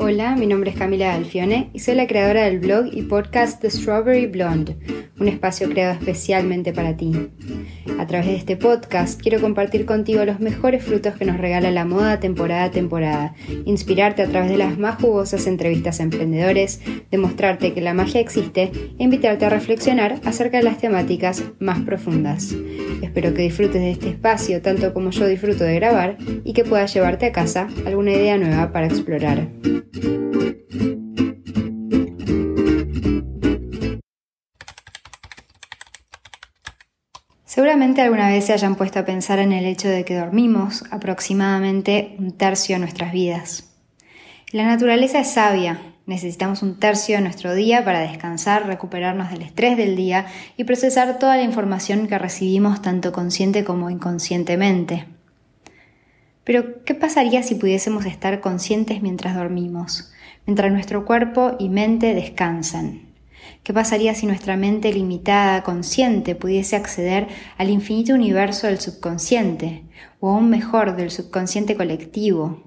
Hola, mi nombre es Camila Alfione y soy la creadora del blog y podcast The Strawberry Blonde, un espacio creado especialmente para ti. A través de este podcast quiero compartir contigo los mejores frutos que nos regala la moda temporada a temporada, inspirarte a través de las más jugosas entrevistas a emprendedores, demostrarte que la magia existe e invitarte a reflexionar acerca de las temáticas más profundas. Espero que disfrutes de este espacio tanto como yo disfruto de grabar y que puedas llevarte a casa alguna idea nueva para explorar. Seguramente alguna vez se hayan puesto a pensar en el hecho de que dormimos aproximadamente un tercio de nuestras vidas. La naturaleza es sabia, necesitamos un tercio de nuestro día para descansar, recuperarnos del estrés del día y procesar toda la información que recibimos tanto consciente como inconscientemente. Pero, ¿qué pasaría si pudiésemos estar conscientes mientras dormimos, mientras nuestro cuerpo y mente descansan? ¿Qué pasaría si nuestra mente limitada, consciente, pudiese acceder al infinito universo del subconsciente, o aún mejor, del subconsciente colectivo?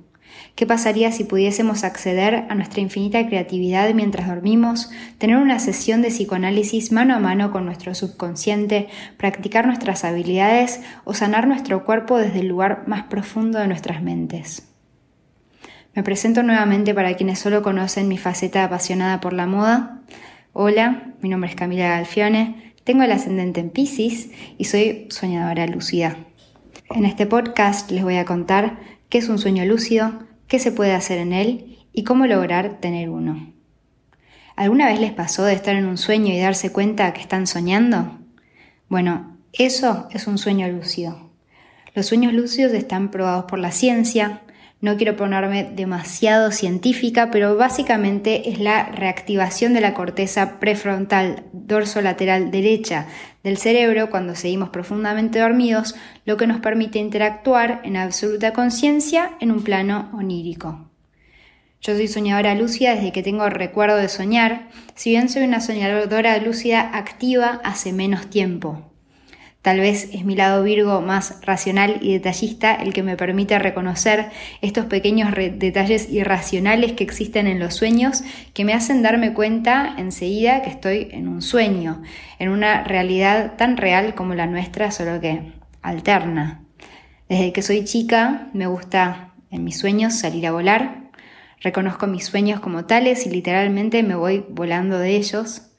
¿Qué pasaría si pudiésemos acceder a nuestra infinita creatividad mientras dormimos, tener una sesión de psicoanálisis mano a mano con nuestro subconsciente, practicar nuestras habilidades o sanar nuestro cuerpo desde el lugar más profundo de nuestras mentes? Me presento nuevamente para quienes solo conocen mi faceta apasionada por la moda. Hola, mi nombre es Camila Galfione, tengo el ascendente en Pisces y soy soñadora lúcida. En este podcast les voy a contar qué es un sueño lúcido, qué se puede hacer en él y cómo lograr tener uno. ¿Alguna vez les pasó de estar en un sueño y darse cuenta que están soñando? Bueno, eso es un sueño lúcido. Los sueños lúcidos están probados por la ciencia, no quiero ponerme demasiado científica, pero básicamente es la reactivación de la corteza prefrontal dorso-lateral derecha del cerebro cuando seguimos profundamente dormidos, lo que nos permite interactuar en absoluta conciencia en un plano onírico. Yo soy soñadora lúcida desde que tengo recuerdo de soñar, si bien soy una soñadora lúcida activa hace menos tiempo. Tal vez es mi lado Virgo más racional y detallista el que me permite reconocer estos pequeños detalles irracionales que existen en los sueños que me hacen darme cuenta enseguida que estoy en un sueño, en una realidad tan real como la nuestra, solo que alterna. Desde que soy chica me gusta en mis sueños salir a volar, reconozco mis sueños como tales y literalmente me voy volando de ellos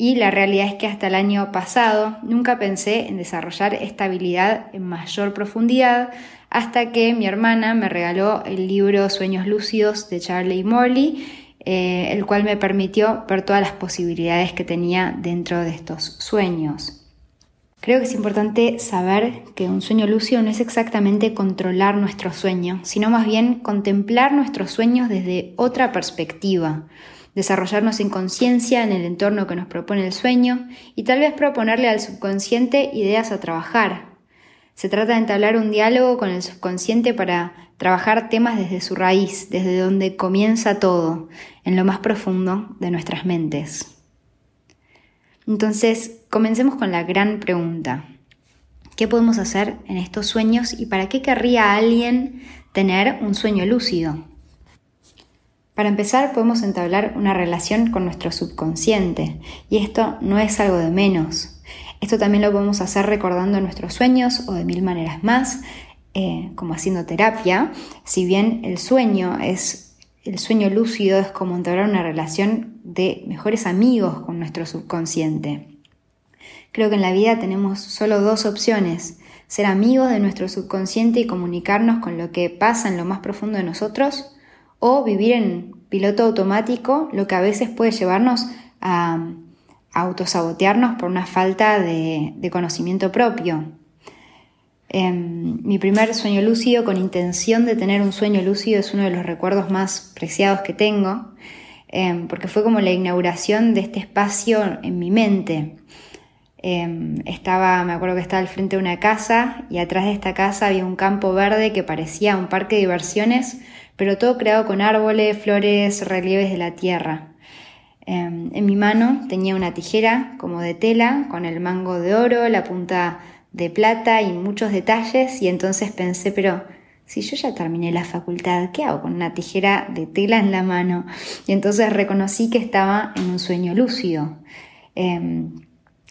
y la realidad es que hasta el año pasado nunca pensé en desarrollar esta habilidad en mayor profundidad hasta que mi hermana me regaló el libro Sueños Lúcidos de Charlie Morley, eh, el cual me permitió ver todas las posibilidades que tenía dentro de estos sueños. Creo que es importante saber que un sueño lúcido no es exactamente controlar nuestro sueño, sino más bien contemplar nuestros sueños desde otra perspectiva desarrollarnos en conciencia en el entorno que nos propone el sueño y tal vez proponerle al subconsciente ideas a trabajar. Se trata de entablar un diálogo con el subconsciente para trabajar temas desde su raíz, desde donde comienza todo, en lo más profundo de nuestras mentes. Entonces, comencemos con la gran pregunta. ¿Qué podemos hacer en estos sueños y para qué querría alguien tener un sueño lúcido? Para empezar, podemos entablar una relación con nuestro subconsciente, y esto no es algo de menos. Esto también lo podemos hacer recordando nuestros sueños o de mil maneras más, eh, como haciendo terapia. Si bien el sueño es el sueño lúcido es como entablar una relación de mejores amigos con nuestro subconsciente. Creo que en la vida tenemos solo dos opciones, ser amigos de nuestro subconsciente y comunicarnos con lo que pasa en lo más profundo de nosotros, o vivir en piloto automático, lo que a veces puede llevarnos a, autosabotearnos por una falta de, conocimiento propio. Em, mi primer sueño lúcido, con intención de tener un sueño lúcido, es uno de los recuerdos más preciados que tengo, em, porque fue como la inauguración de este espacio en mi mente. Em, estaba, me acuerdo que estaba al frente de una casa y atrás de esta casa había un campo verde que parecía un parque de diversiones pero todo creado con árboles, flores, relieves de la tierra. Em, en mi mano tenía una tijera como de tela, con el mango de oro, la punta de plata y muchos detalles, y entonces pensé, pero si yo ya terminé la facultad, ¿qué hago con una tijera de tela en la mano? Y entonces reconocí que estaba en un sueño lúcido. Em,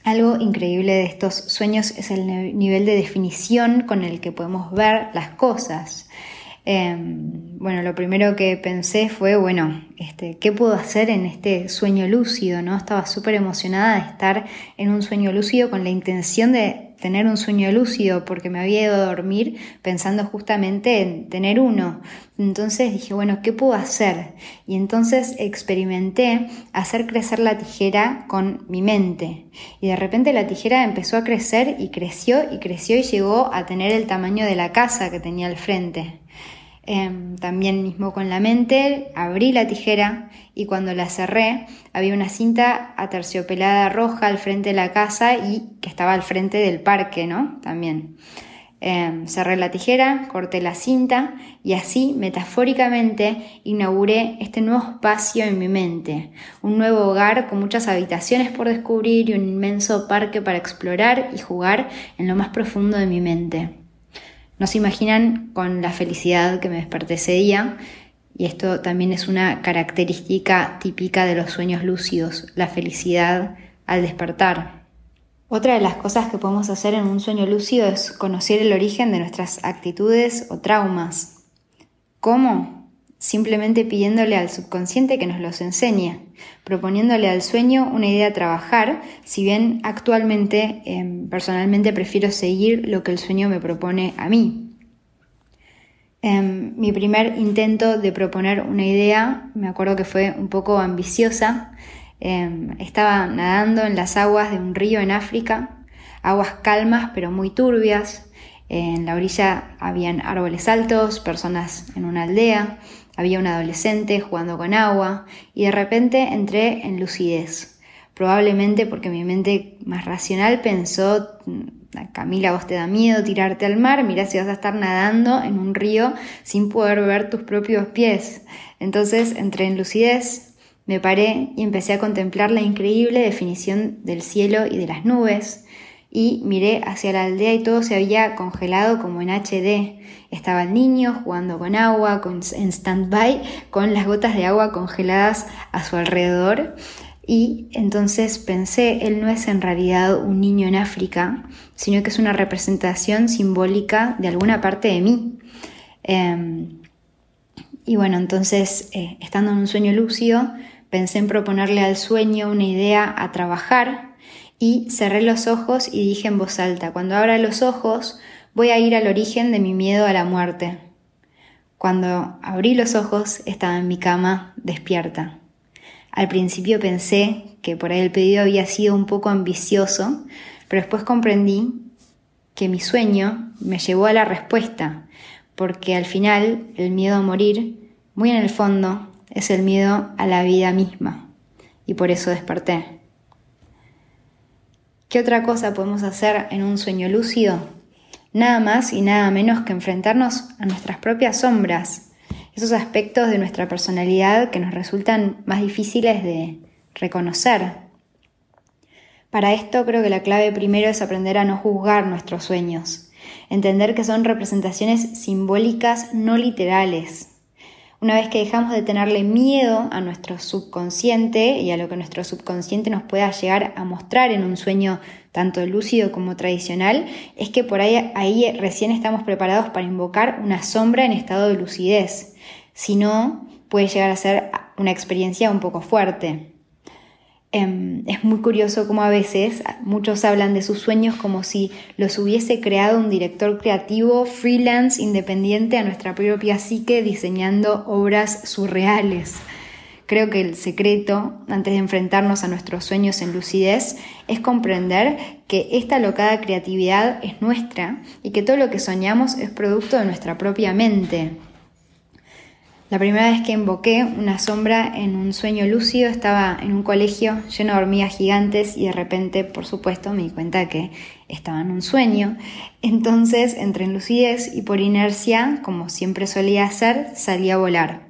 algo increíble de estos sueños es el nivel de definición con el que podemos ver las cosas. Em, bueno, lo primero que pensé fue, bueno, este, ¿qué puedo hacer en este sueño lúcido? ¿no? Estaba súper emocionada de estar en un sueño lúcido con la intención de tener un sueño lúcido porque me había ido a dormir pensando justamente en tener uno. Entonces dije, bueno, ¿qué puedo hacer? Y entonces experimenté hacer crecer la tijera con mi mente. Y de repente la tijera empezó a crecer y creció y creció y llegó a tener el tamaño de la casa que tenía al frente. Em, también mismo con la mente, abrí la tijera y cuando la cerré había una cinta aterciopelada roja al frente de la casa y que estaba al frente del parque, ¿no? También. Em, cerré la tijera, corté la cinta y así, metafóricamente, inauguré este nuevo espacio en mi mente, un nuevo hogar con muchas habitaciones por descubrir y un inmenso parque para explorar y jugar en lo más profundo de mi mente. No se imaginan con la felicidad que me desperté ese día, y esto también es una característica típica de los sueños lúcidos, la felicidad al despertar. Otra de las cosas que podemos hacer en un sueño lúcido es conocer el origen de nuestras actitudes o traumas. ¿Cómo? Simplemente pidiéndole al subconsciente que nos los enseñe, proponiéndole al sueño una idea a trabajar, si bien actualmente em, personalmente prefiero seguir lo que el sueño me propone a mí. Em, mi primer intento de proponer una idea, me acuerdo que fue un poco ambiciosa, em, estaba nadando en las aguas de un río en África, aguas calmas pero muy turbias, en la orilla habían árboles altos, personas en una aldea, había un adolescente jugando con agua y de repente entré en lucidez. Probablemente porque mi mente más racional pensó, mm, Camila, vos te da miedo tirarte al mar, mira si vas a estar nadando en un río sin poder ver tus propios pies. Entonces entré en lucidez, me paré y empecé a contemplar la increíble definición del cielo y de las nubes, y miré hacia la aldea y todo se había congelado como en HD. Estaba el niño jugando con agua, con, en stand-by, con las gotas de agua congeladas a su alrededor. Y entonces pensé, él no es en realidad un niño en África, sino que es una representación simbólica de alguna parte de mí. Em, y bueno, entonces, eh, estando en un sueño lúcido, pensé en proponerle al sueño una idea a trabajar y cerré los ojos y dije en voz alta, cuando abra los ojos voy a ir al origen de mi miedo a la muerte. Cuando abrí los ojos estaba en mi cama despierta. Al principio pensé que por ahí el pedido había sido un poco ambicioso, pero después comprendí que mi sueño me llevó a la respuesta, porque al final el miedo a morir, muy en el fondo, es el miedo a la vida misma, y por eso desperté. ¿Qué otra cosa podemos hacer en un sueño lúcido? Nada más y nada menos que enfrentarnos a nuestras propias sombras, esos aspectos de nuestra personalidad que nos resultan más difíciles de reconocer. Para esto creo que la clave primero es aprender a no juzgar nuestros sueños, entender que son representaciones simbólicas no literales, una vez que dejamos de tenerle miedo a nuestro subconsciente y a lo que nuestro subconsciente nos pueda llegar a mostrar en un sueño tanto lúcido como tradicional, es que por ahí, ahí recién estamos preparados para invocar una sombra en estado de lucidez. Si no, puede llegar a ser una experiencia un poco fuerte. Em, es muy curioso como a veces muchos hablan de sus sueños como si los hubiese creado un director creativo freelance independiente a nuestra propia psique diseñando obras surreales. Creo que el secreto, antes de enfrentarnos a nuestros sueños en lucidez, es comprender que esta locada creatividad es nuestra y que todo lo que soñamos es producto de nuestra propia mente. La primera vez que invoqué una sombra en un sueño lúcido estaba en un colegio lleno de hormigas gigantes y de repente, por supuesto, me di cuenta que estaba en un sueño. Entonces entré en lucidez y por inercia, como siempre solía hacer, salí a volar.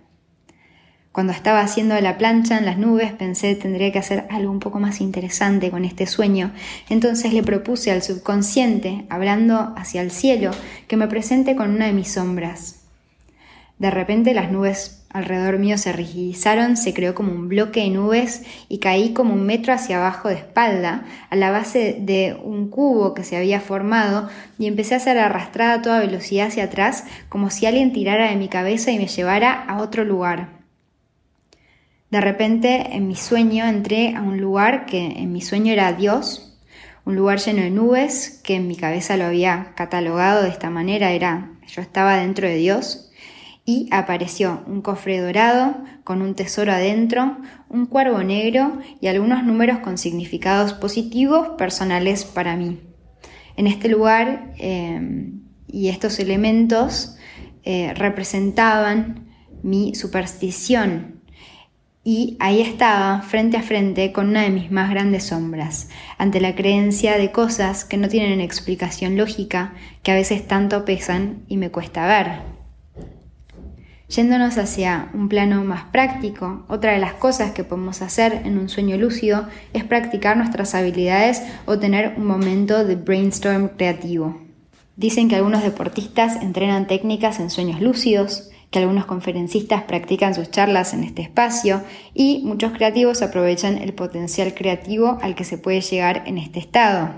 Cuando estaba haciendo la plancha en las nubes pensé tendría que hacer algo un poco más interesante con este sueño. Entonces le propuse al subconsciente, hablando hacia el cielo, que me presente con una de mis sombras. De repente las nubes alrededor mío se rigidizaron, se creó como un bloque de nubes y caí como un metro hacia abajo de espalda, a la base de un cubo que se había formado, y empecé a ser arrastrada a toda velocidad hacia atrás, como si alguien tirara de mi cabeza y me llevara a otro lugar. De repente, en mi sueño, entré a un lugar que en mi sueño era Dios, un lugar lleno de nubes, que en mi cabeza lo había catalogado de esta manera, era yo estaba dentro de Dios y apareció un cofre dorado con un tesoro adentro, un cuervo negro y algunos números con significados positivos personales para mí. En este lugar eh, y estos elementos eh, representaban mi superstición y ahí estaba frente a frente con una de mis más grandes sombras, ante la creencia de cosas que no tienen explicación lógica, que a veces tanto pesan y me cuesta ver. Yéndonos hacia un plano más práctico, otra de las cosas que podemos hacer en un sueño lúcido es practicar nuestras habilidades o tener un momento de brainstorm creativo. Dicen que algunos deportistas entrenan técnicas en sueños lúcidos, que algunos conferencistas practican sus charlas en este espacio y muchos creativos aprovechan el potencial creativo al que se puede llegar en este estado.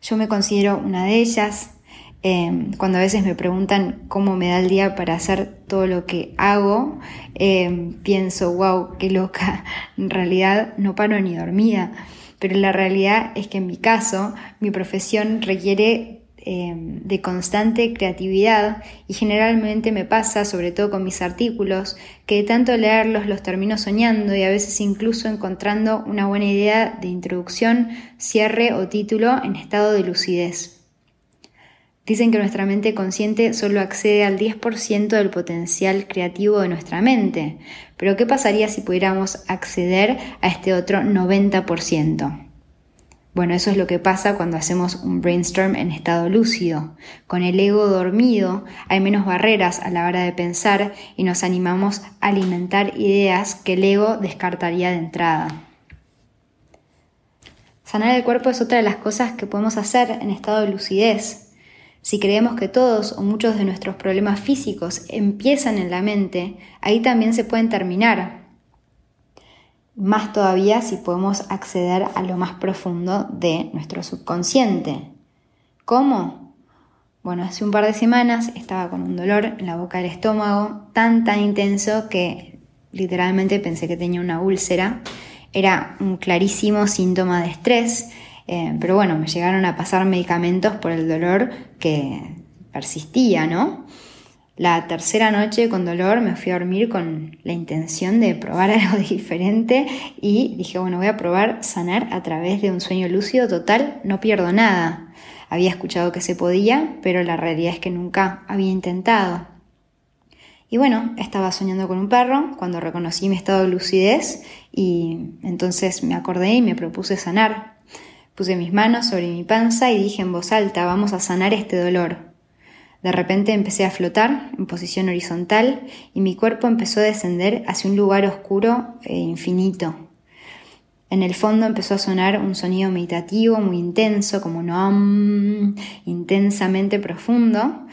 Yo me considero una de ellas, Em, cuando a veces me preguntan cómo me da el día para hacer todo lo que hago, em, pienso, wow, qué loca, en realidad no paro ni dormida, pero la realidad es que en mi caso mi profesión requiere em, de constante creatividad y generalmente me pasa, sobre todo con mis artículos, que de tanto leerlos los termino soñando y a veces incluso encontrando una buena idea de introducción, cierre o título en estado de lucidez. Dicen que nuestra mente consciente solo accede al 10% del potencial creativo de nuestra mente, pero ¿qué pasaría si pudiéramos acceder a este otro 90%? Bueno, eso es lo que pasa cuando hacemos un brainstorm en estado lúcido. Con el ego dormido hay menos barreras a la hora de pensar y nos animamos a alimentar ideas que el ego descartaría de entrada. Sanar el cuerpo es otra de las cosas que podemos hacer en estado de lucidez. Si creemos que todos o muchos de nuestros problemas físicos empiezan en la mente, ahí también se pueden terminar. Más todavía si podemos acceder a lo más profundo de nuestro subconsciente. ¿Cómo? Bueno, hace un par de semanas estaba con un dolor en la boca del estómago tan tan intenso que literalmente pensé que tenía una úlcera. Era un clarísimo síntoma de estrés eh, pero bueno, me llegaron a pasar medicamentos por el dolor que persistía, ¿no? La tercera noche con dolor me fui a dormir con la intención de probar algo diferente y dije, bueno, voy a probar sanar a través de un sueño lúcido total, no pierdo nada. Había escuchado que se podía, pero la realidad es que nunca había intentado. Y bueno, estaba soñando con un perro cuando reconocí mi estado de lucidez y entonces me acordé y me propuse sanar. Puse mis manos sobre mi panza y dije en voz alta, vamos a sanar este dolor. De repente empecé a flotar en posición horizontal y mi cuerpo empezó a descender hacia un lugar oscuro e infinito. En el fondo empezó a sonar un sonido meditativo muy intenso, como un intensamente profundo,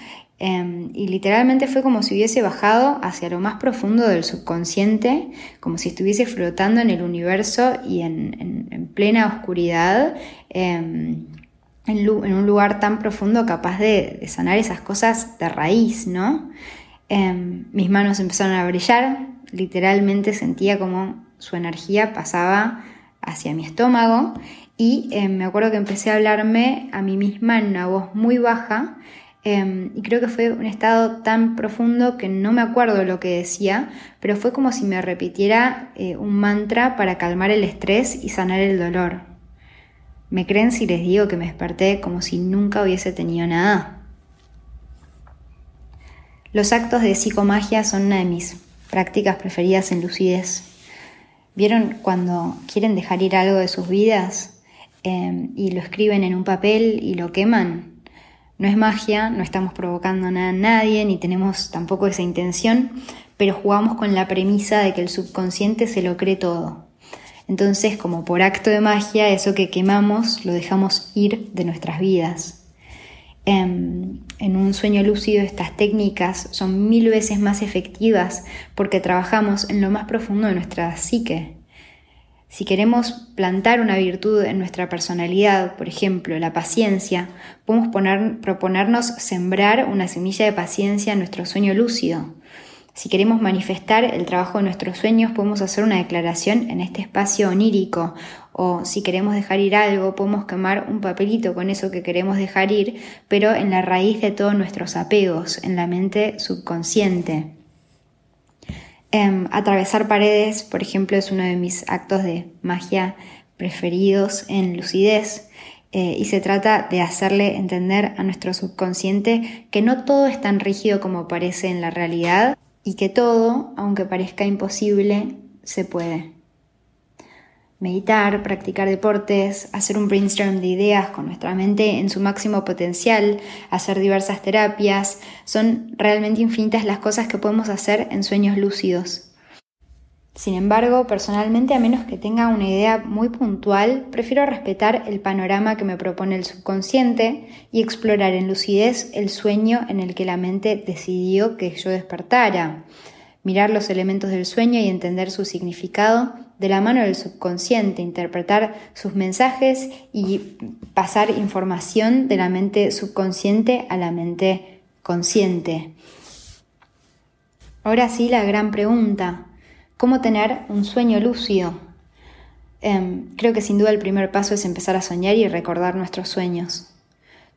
Em, y literalmente fue como si hubiese bajado hacia lo más profundo del subconsciente, como si estuviese flotando en el universo y en, plena oscuridad, em, en, un lugar tan profundo capaz de, sanar esas cosas de raíz, ¿no? Em, mis manos empezaron a brillar, literalmente sentía como su energía pasaba hacia mi estómago y me acuerdo que empecé a hablarme a mí misma en una voz muy baja Em, y creo que fue un estado tan profundo que no me acuerdo lo que decía, pero fue como si me repitiera eh, un mantra para calmar el estrés y sanar el dolor. ¿Me creen si les digo que me desperté como si nunca hubiese tenido nada? Los actos de psicomagia son una de mis prácticas preferidas en lucidez. ¿Vieron cuando quieren dejar ir algo de sus vidas em, y lo escriben en un papel y lo queman? No es magia, no estamos provocando nada a nadie, ni tenemos tampoco esa intención, pero jugamos con la premisa de que el subconsciente se lo cree todo. Entonces, como por acto de magia, eso que quemamos lo dejamos ir de nuestras vidas. En, en, un sueño lúcido estas técnicas son mil veces más efectivas porque trabajamos en lo más profundo de nuestra psique, si queremos plantar una virtud en nuestra personalidad, por ejemplo, la paciencia, podemos proponernos sembrar una semilla de paciencia en nuestro sueño lúcido. Si queremos manifestar el trabajo de nuestros sueños, podemos hacer una declaración en este espacio onírico. O si queremos dejar ir algo, podemos quemar un papelito con eso que queremos dejar ir, pero en la raíz de todos nuestros apegos, en la mente subconsciente. Em, atravesar paredes, por ejemplo, es uno de mis actos de magia preferidos en lucidez. Eh, y se trata de hacerle entender a nuestro subconsciente que no todo es tan rígido como parece en la realidad y que todo, aunque parezca imposible, se puede meditar, practicar deportes, hacer un brainstorm de ideas con nuestra mente en su máximo potencial, hacer diversas terapias, son realmente infinitas las cosas que podemos hacer en sueños lúcidos. Sin embargo, personalmente, a menos que tenga una idea muy puntual, prefiero respetar el panorama que me propone el subconsciente y explorar en lucidez el sueño en el que la mente decidió que yo despertara mirar los elementos del sueño y entender su significado de la mano del subconsciente, interpretar sus mensajes y pasar información de la mente subconsciente a la mente consciente. Ahora sí, la gran pregunta, ¿cómo tener un sueño lúcido? Em, creo que sin duda el primer paso es empezar a soñar y recordar nuestros sueños.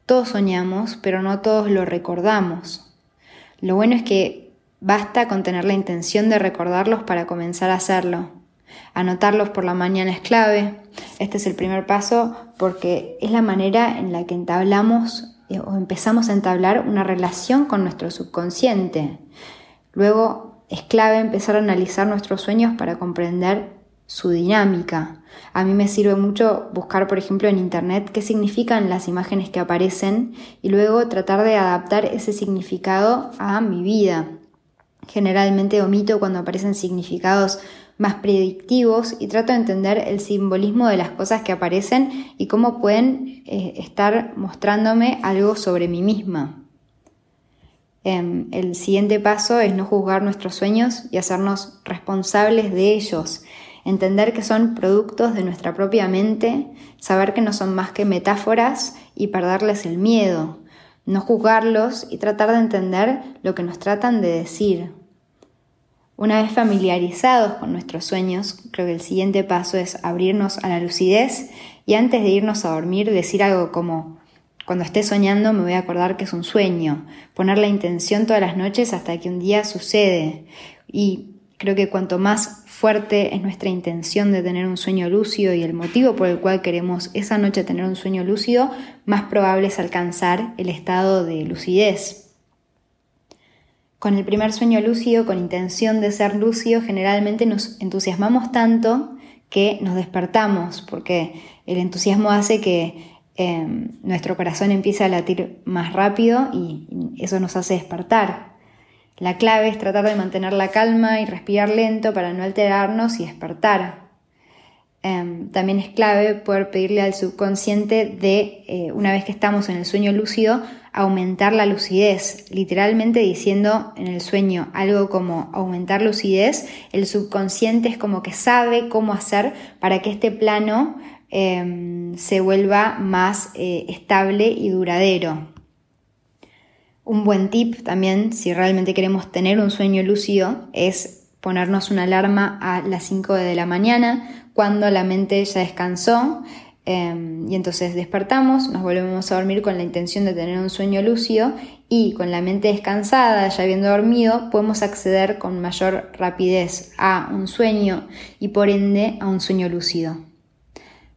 Todos soñamos, pero no todos lo recordamos. Lo bueno es que Basta con tener la intención de recordarlos para comenzar a hacerlo. Anotarlos por la mañana es clave. Este es el primer paso porque es la manera en la que entablamos eh, o empezamos a entablar una relación con nuestro subconsciente. Luego es clave empezar a analizar nuestros sueños para comprender su dinámica. A mí me sirve mucho buscar, por ejemplo, en Internet qué significan las imágenes que aparecen y luego tratar de adaptar ese significado a mi vida. Generalmente omito cuando aparecen significados más predictivos y trato de entender el simbolismo de las cosas que aparecen y cómo pueden eh, estar mostrándome algo sobre mí misma. Em, el siguiente paso es no juzgar nuestros sueños y hacernos responsables de ellos, entender que son productos de nuestra propia mente, saber que no son más que metáforas y perderles el miedo no juzgarlos y tratar de entender lo que nos tratan de decir. Una vez familiarizados con nuestros sueños, creo que el siguiente paso es abrirnos a la lucidez y antes de irnos a dormir decir algo como, cuando esté soñando me voy a acordar que es un sueño, poner la intención todas las noches hasta que un día sucede. Y creo que cuanto más fuerte es nuestra intención de tener un sueño lúcido y el motivo por el cual queremos esa noche tener un sueño lúcido, más probable es alcanzar el estado de lucidez. Con el primer sueño lúcido, con intención de ser lúcido, generalmente nos entusiasmamos tanto que nos despertamos, porque el entusiasmo hace que em, nuestro corazón empiece a latir más rápido y eso nos hace despertar. La clave es tratar de mantener la calma y respirar lento para no alterarnos y despertar. Em, también es clave poder pedirle al subconsciente de, eh, una vez que estamos en el sueño lúcido, aumentar la lucidez. Literalmente diciendo en el sueño algo como aumentar lucidez, el subconsciente es como que sabe cómo hacer para que este plano em, se vuelva más eh, estable y duradero. Un buen tip también, si realmente queremos tener un sueño lúcido, es ponernos una alarma a las 5 de la mañana, cuando la mente ya descansó, em, y entonces despertamos, nos volvemos a dormir con la intención de tener un sueño lúcido y con la mente descansada, ya habiendo dormido, podemos acceder con mayor rapidez a un sueño y por ende a un sueño lúcido.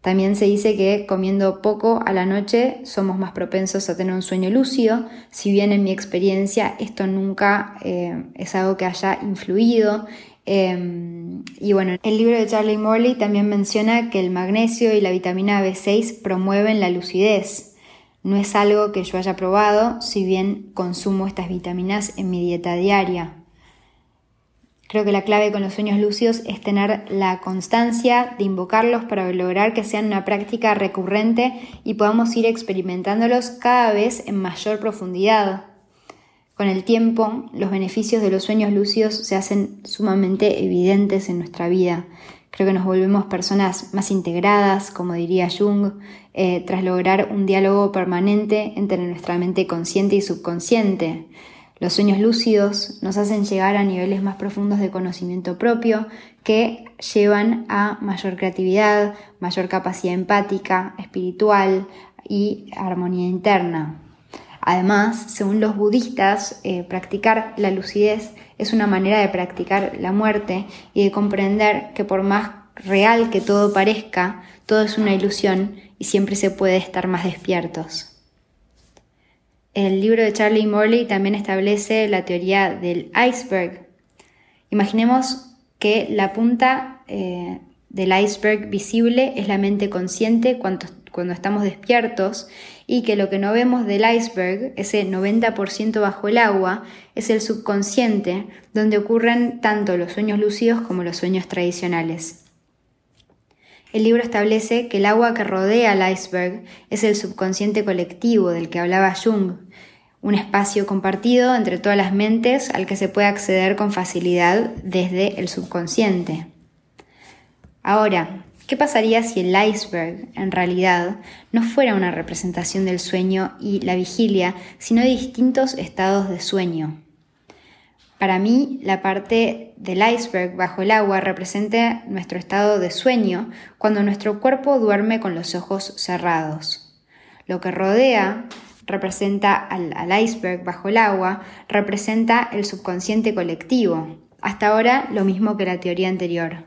También se dice que comiendo poco a la noche somos más propensos a tener un sueño lúcido, si bien en mi experiencia esto nunca eh, es algo que haya influido. Em, y bueno, el libro de Charlie Morley también menciona que el magnesio y la vitamina B6 promueven la lucidez. No es algo que yo haya probado, si bien consumo estas vitaminas en mi dieta diaria. Creo que la clave con los sueños lúcidos es tener la constancia de invocarlos para lograr que sean una práctica recurrente y podamos ir experimentándolos cada vez en mayor profundidad. Con el tiempo, los beneficios de los sueños lúcidos se hacen sumamente evidentes en nuestra vida. Creo que nos volvemos personas más integradas, como diría Jung, eh, tras lograr un diálogo permanente entre nuestra mente consciente y subconsciente. Los sueños lúcidos nos hacen llegar a niveles más profundos de conocimiento propio que llevan a mayor creatividad, mayor capacidad empática, espiritual y armonía interna. Además, según los budistas, eh, practicar la lucidez es una manera de practicar la muerte y de comprender que por más real que todo parezca, todo es una ilusión y siempre se puede estar más despiertos. El libro de Charlie Morley también establece la teoría del iceberg. Imaginemos que la punta eh, del iceberg visible es la mente consciente cuando, cuando estamos despiertos y que lo que no vemos del iceberg, ese 90% bajo el agua, es el subconsciente, donde ocurren tanto los sueños lúcidos como los sueños tradicionales. El libro establece que el agua que rodea al iceberg es el subconsciente colectivo del que hablaba Jung, un espacio compartido entre todas las mentes al que se puede acceder con facilidad desde el subconsciente. Ahora, ¿qué pasaría si el iceberg en realidad no fuera una representación del sueño y la vigilia, sino de distintos estados de sueño? Para mí, la parte del iceberg bajo el agua representa nuestro estado de sueño cuando nuestro cuerpo duerme con los ojos cerrados. Lo que rodea representa al, iceberg bajo el agua, representa el subconsciente colectivo. Hasta ahora lo mismo que la teoría anterior.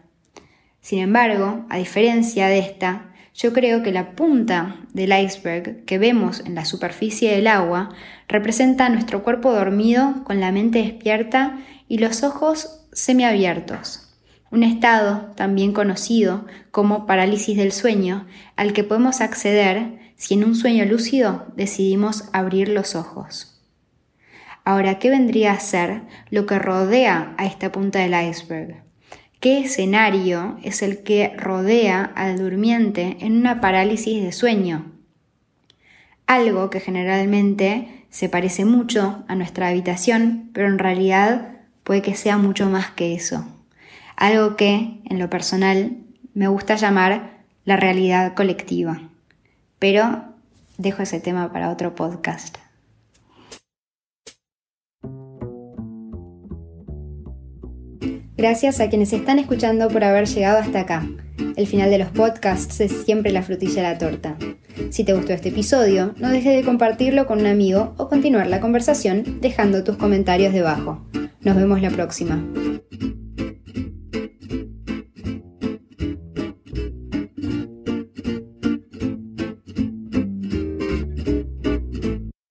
Sin embargo, a diferencia de esta, yo creo que la punta del iceberg que vemos en la superficie del agua representa nuestro cuerpo dormido con la mente despierta y los ojos semiabiertos. Un estado también conocido como parálisis del sueño al que podemos acceder si en un sueño lúcido decidimos abrir los ojos. Ahora, ¿qué vendría a ser lo que rodea a esta punta del iceberg? ¿Qué escenario es el que rodea al durmiente en una parálisis de sueño? Algo que generalmente se parece mucho a nuestra habitación, pero en realidad puede que sea mucho más que eso. Algo que, en lo personal, me gusta llamar la realidad colectiva. Pero dejo ese tema para otro podcast. Gracias a quienes están escuchando por haber llegado hasta acá. El final de los podcasts es siempre la frutilla de la torta. Si te gustó este episodio, no dejes de compartirlo con un amigo o continuar la conversación dejando tus comentarios debajo. Nos vemos la próxima.